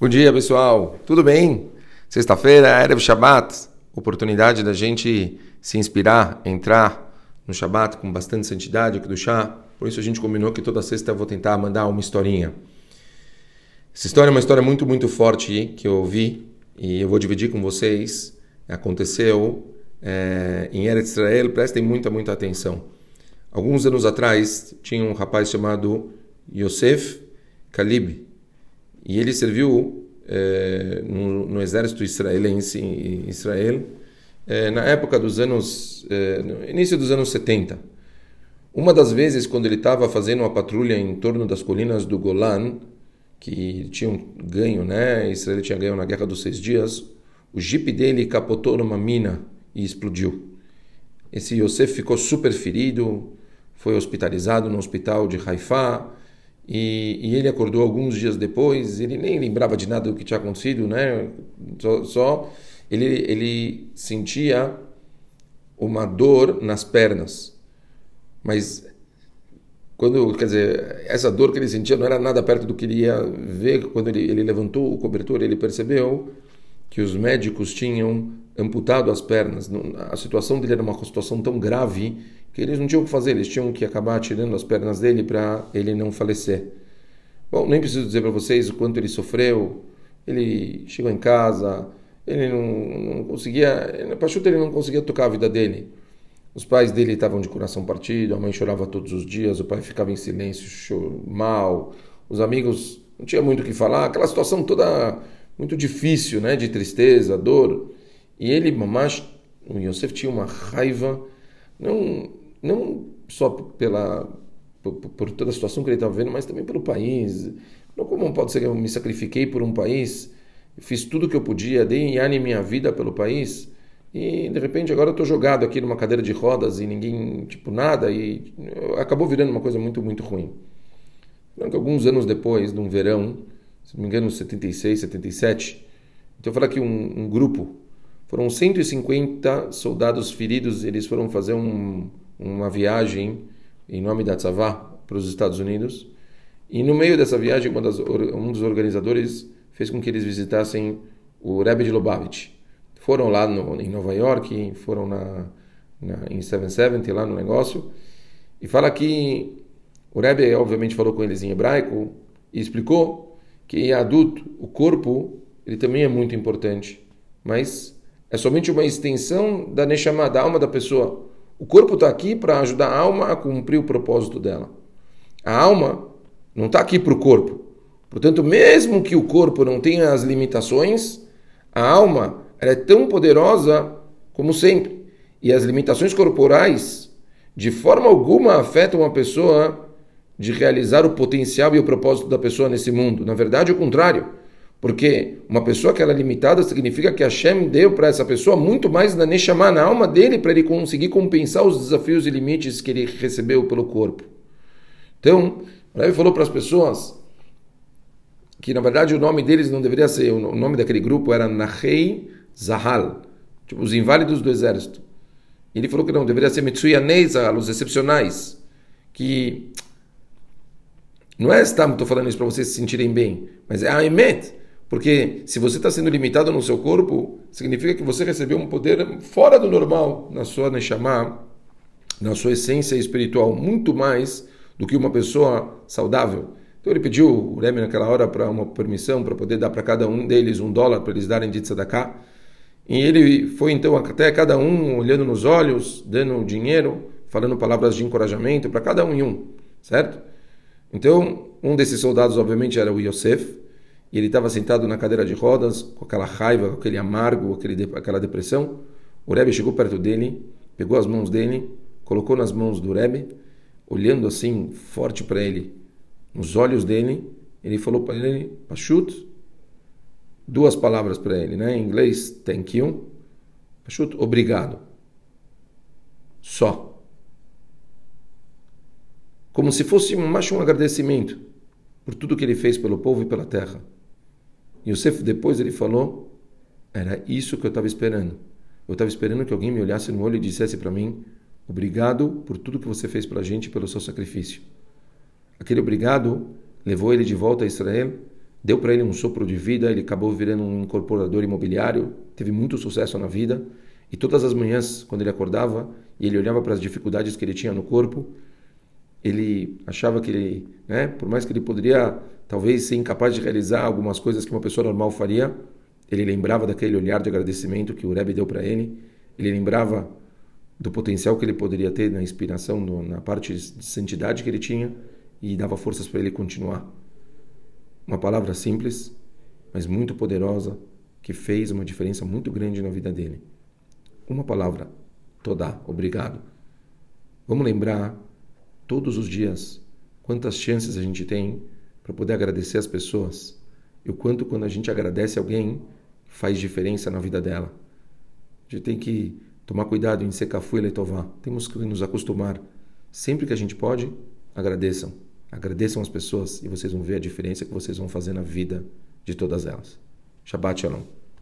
Bom dia, pessoal. Tudo bem? Sexta-feira, Erev Shabbat. Oportunidade da gente se inspirar, entrar no Shabbat com bastante santidade, do chá. Por isso a gente combinou que toda sexta eu vou tentar mandar uma historinha. Essa história é uma história muito, muito forte que eu ouvi e eu vou dividir com vocês. Aconteceu é, em Eretz Israel, prestem muita, muita atenção. Alguns anos atrás tinha um rapaz chamado Yosef Kalib e ele serviu é, no, no, exército israelense em Israel é, na época dos anos é, início dos anos 70. Uma das vezes quando ele estava fazendo uma patrulha em torno das colinas do Golan, que tinham ganho, né? Israel tinha ganho na Guerra dos Seis Dias. O jipe dele capotou numa mina e explodiu. Esse Yosef ficou super ferido, foi hospitalizado no hospital de Haifa e, e, ele acordou alguns dias depois. Ele nem lembrava de nada do que tinha acontecido, né? Só, só ele, ele sentia uma dor nas pernas, mas quando quer dizer essa dor que ele sentia não era nada perto do que ele ia ver quando ele, ele levantou o cobertor ele percebeu que os médicos tinham amputado as pernas a situação dele era uma situação tão grave que eles não tinham o que fazer, eles tinham que acabar tirando as pernas dele para ele não falecer. Bom, nem preciso dizer para vocês o quanto ele sofreu. Ele chegou em casa, ele não, não conseguia, Pachuta ele não conseguia tocar a vida dele. Os pais dele estavam de coração partido, a mãe chorava todos os dias, o pai ficava em silêncio, mal. Os amigos não tinha muito o que falar, aquela situação toda muito difícil, né, de tristeza, dor. E ele, mamãe, o Yosef tinha uma raiva, não não só pela por, por toda a situação que ele estava vendo, mas também pelo país. Não como pode ser que eu me sacrifiquei por um país, fiz tudo o que eu podia, dei em minha vida pelo país e de repente agora eu estou jogado aqui numa cadeira de rodas e ninguém tipo nada e acabou virando uma coisa muito muito ruim. Alguns anos depois, de um verão, se não me engano, 76, 77, então eu falei que um, um grupo, foram 150 soldados feridos, eles foram fazer um uma viagem em nome da Tzavá para os Estados Unidos. E no meio dessa viagem, das, um dos organizadores fez com que eles visitassem o Rebbe de Lubavitch. Foram lá no, em Nova York, foram na, na, em 770, lá no negócio, e fala que o Rebbe, obviamente, falou com eles em hebraico e explicou que adulto, o corpo, ele também é muito importante, mas é somente uma extensão da Neshama, da alma da pessoa. O corpo está aqui para ajudar a alma a cumprir o propósito dela. A alma não está aqui para o corpo. Portanto, mesmo que o corpo não tenha as limitações, a alma é tão poderosa como sempre. E as limitações corporais, de forma alguma, afetam a pessoa de realizar o potencial e o propósito da pessoa nesse mundo. Na verdade, o contrário. Porque uma pessoa que ela é limitada significa que Hashem deu para essa pessoa muito mais na Neshama, na alma dele, para ele conseguir compensar os desafios e limites que ele recebeu pelo corpo. Então, Rebbe falou para as pessoas que na verdade o nome deles não deveria ser, o nome daquele grupo era Nahei Zahal, tipo os inválidos do exército. Ele falou que não, deveria ser Mitsuyanei Zahal, os excepcionais, que não é estar, estou falando isso para vocês se sentirem bem, mas é a Emet, porque se você está sendo limitado no seu corpo, significa que você recebeu um poder fora do normal na sua Neshama, na sua essência espiritual, muito mais do que uma pessoa saudável. Então ele pediu o Rebbe naquela hora para uma permissão para poder dar para cada um deles um dólar para eles darem de tzedakah. E ele foi então até cada um olhando nos olhos, dando dinheiro, falando palavras de encorajamento para cada um e um, certo? Então, um desses soldados obviamente era o Yosef, e ele estava sentado na cadeira de rodas, com aquela raiva, com aquele amargo, aquele, aquela depressão. O Rebbe chegou perto dele, pegou as mãos dele, colocou nas mãos do Rebbe, olhando assim, forte para ele, nos olhos dele, ele falou para ele, Pachut, duas palavras para ele, né? em inglês, thank you, Pachut, obrigado. Só. Como se fosse mais um agradecimento por tudo que ele fez pelo povo e pela terra. Yosef depois ele falou, era isso que eu estava esperando. Eu estava esperando que alguém me olhasse no olho e dissesse para mim, obrigado por tudo que você fez pela gente, pelo seu sacrifício. Aquele obrigado levou ele de volta a Israel, deu para ele um sopro de vida, ele acabou virando um incorporador imobiliário, teve muito sucesso na vida. E todas as manhãs, quando ele acordava e ele olhava para as dificuldades que ele tinha no corpo, ele achava que ele, né, por mais que ele poderia talvez ser incapaz de realizar algumas coisas que uma pessoa normal faria, ele lembrava daquele olhar de agradecimento que o Rebbe deu para ele, ele lembrava do potencial que ele poderia ter na inspiração, na parte de santidade que ele tinha e dava forças para ele continuar. Uma palavra simples, mas muito poderosa, que fez uma diferença muito grande na vida dele. Uma palavra, Todá, obrigado. Vamos lembrar todos os dias quantas chances a gente tem para poder agradecer as pessoas e o quanto quando a gente agradece alguém faz diferença na vida dela. A gente tem que tomar cuidado em ser cafu e leitová. Temos que nos acostumar. Sempre que a gente pode, agradeçam. Agradeçam as pessoas e vocês vão ver a diferença que vocês vão fazer na vida de todas elas. Shabbat Shalom.